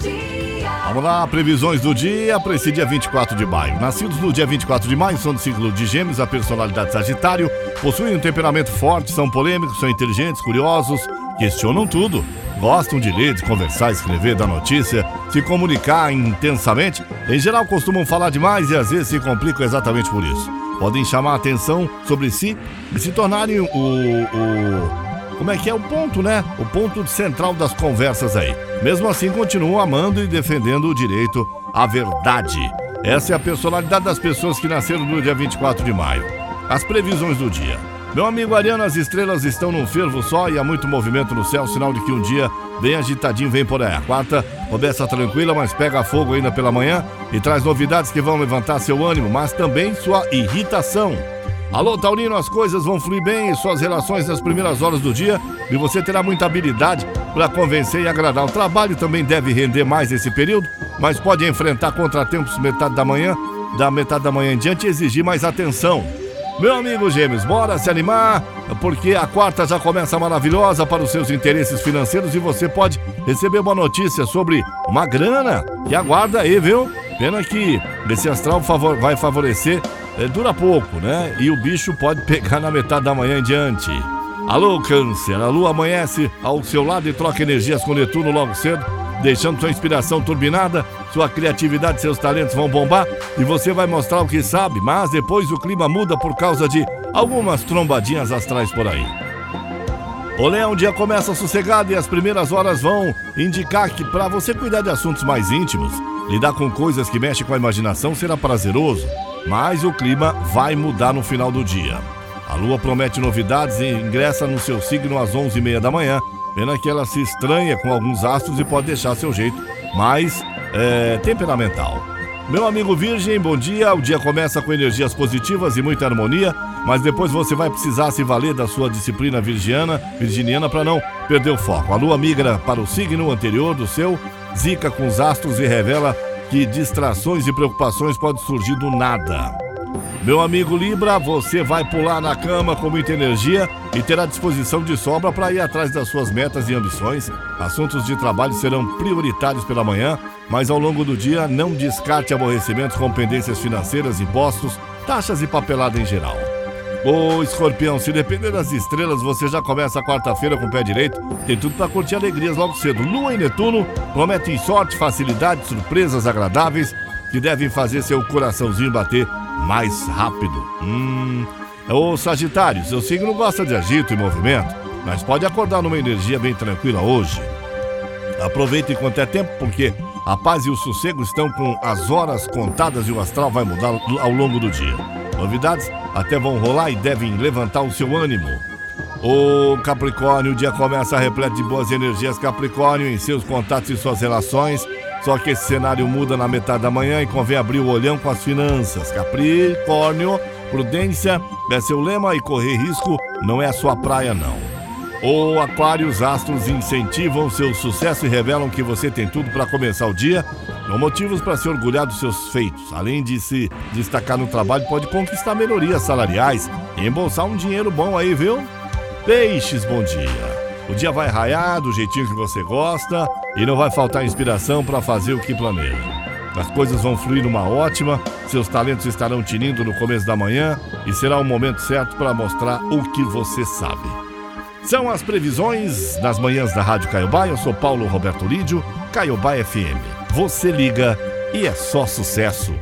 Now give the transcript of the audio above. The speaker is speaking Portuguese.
Dia. Vamos lá, previsões do dia para esse dia 24 de maio. Nascidos no dia 24 de maio são do ciclo de Gêmeos, a personalidade Sagitário, possuem um temperamento forte, são polêmicos, são inteligentes, curiosos, questionam tudo. Gostam de ler, de conversar, escrever, dar notícia, se comunicar intensamente. Em geral, costumam falar demais e às vezes se complicam exatamente por isso. Podem chamar a atenção sobre si e se tornarem o, o como é que é o ponto, né? O ponto central das conversas aí. Mesmo assim, continuam amando e defendendo o direito à verdade. Essa é a personalidade das pessoas que nasceram no dia 24 de maio. As previsões do dia. Meu amigo Ariano, as estrelas estão num fervo só e há muito movimento no céu, sinal de que um dia bem agitadinho vem por aí. A quarta começa tranquila, mas pega fogo ainda pela manhã e traz novidades que vão levantar seu ânimo, mas também sua irritação. Alô, Taurino, as coisas vão fluir bem em suas relações nas primeiras horas do dia e você terá muita habilidade para convencer e agradar. O trabalho também deve render mais nesse período, mas pode enfrentar contratempos metade da manhã, da metade da manhã em diante e exigir mais atenção. Meu amigo Gêmeos, bora se animar, porque a quarta já começa maravilhosa para os seus interesses financeiros e você pode receber uma notícia sobre uma grana que aguarda aí, viu? Pena que esse astral vai favorecer, dura pouco, né? E o bicho pode pegar na metade da manhã em diante. Alô, Câncer, a lua amanhece ao seu lado e troca energias com Netuno logo cedo deixando sua inspiração turbinada, sua criatividade e seus talentos vão bombar e você vai mostrar o que sabe, mas depois o clima muda por causa de algumas trombadinhas astrais por aí. O Leão, dia começa sossegado e as primeiras horas vão indicar que para você cuidar de assuntos mais íntimos, lidar com coisas que mexem com a imaginação será prazeroso, mas o clima vai mudar no final do dia. A lua promete novidades e ingressa no seu signo às 11h30 da manhã Pena que ela se estranha com alguns astros e pode deixar seu jeito mais é, temperamental. Meu amigo Virgem, bom dia. O dia começa com energias positivas e muita harmonia, mas depois você vai precisar se valer da sua disciplina virgiana, virginiana para não perder o foco. A lua migra para o signo anterior do seu, zica com os astros e revela que distrações e preocupações podem surgir do nada. Meu amigo Libra, você vai pular na cama com muita energia e terá disposição de sobra para ir atrás das suas metas e ambições. Assuntos de trabalho serão prioritários pela manhã, mas ao longo do dia não descarte aborrecimentos com pendências financeiras, impostos, taxas e papelada em geral. Ô escorpião, se depender das estrelas, você já começa a quarta-feira com o pé direito. Tem tudo para curtir alegrias logo cedo. Lua e Netuno prometem sorte, facilidade, surpresas agradáveis que devem fazer seu coraçãozinho bater mais rápido. Hum. Ô Sagitário, seu signo gosta de agito e movimento, mas pode acordar numa energia bem tranquila hoje. Aproveite enquanto é tempo, porque a paz e o sossego estão com as horas contadas e o astral vai mudar ao longo do dia. Novidades até vão rolar e devem levantar o seu ânimo. O Capricórnio, o dia começa repleto de boas energias Capricórnio em seus contatos e suas relações. Só que esse cenário muda na metade da manhã e convém abrir o olhão com as finanças. Capricórnio, prudência é seu lema e correr risco não é a sua praia, não. O Aquário, os astros incentivam seu sucesso e revelam que você tem tudo para começar o dia. São motivos para se orgulhar dos seus feitos. Além de se destacar no trabalho, pode conquistar melhorias salariais e embolsar um dinheiro bom aí, viu? Peixes, bom dia. O dia vai raiar do jeitinho que você gosta e não vai faltar inspiração para fazer o que planeja. As coisas vão fluir numa ótima, seus talentos estarão tinindo no começo da manhã e será o momento certo para mostrar o que você sabe. São as previsões das manhãs da Rádio Caiobá. Eu sou Paulo Roberto Lídio, Caiobá FM. Você liga e é só sucesso.